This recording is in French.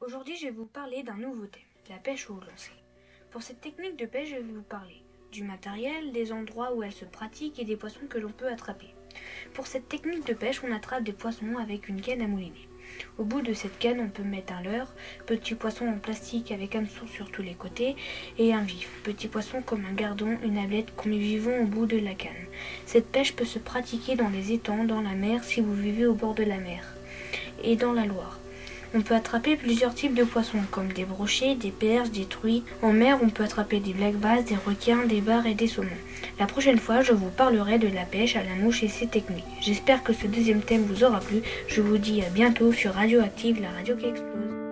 Aujourd'hui, je vais vous parler d'un nouveau thème, la pêche au lancer. Pour cette technique de pêche, je vais vous parler du matériel, des endroits où elle se pratique et des poissons que l'on peut attraper. Pour cette technique de pêche, on attrape des poissons avec une canne à mouliner. Au bout de cette canne, on peut mettre un leurre, petit poisson en plastique avec hameçon sur tous les côtés et un vif, petit poisson comme un gardon, une ablette qu'on met vivant au bout de la canne. Cette pêche peut se pratiquer dans les étangs, dans la mer si vous vivez au bord de la mer et dans la Loire. On peut attraper plusieurs types de poissons, comme des brochets, des perches, des truies. En mer, on peut attraper des black bass, des requins, des bars et des saumons. La prochaine fois, je vous parlerai de la pêche à la mouche et ses techniques. J'espère que ce deuxième thème vous aura plu. Je vous dis à bientôt sur Radioactive, la radio qui explose.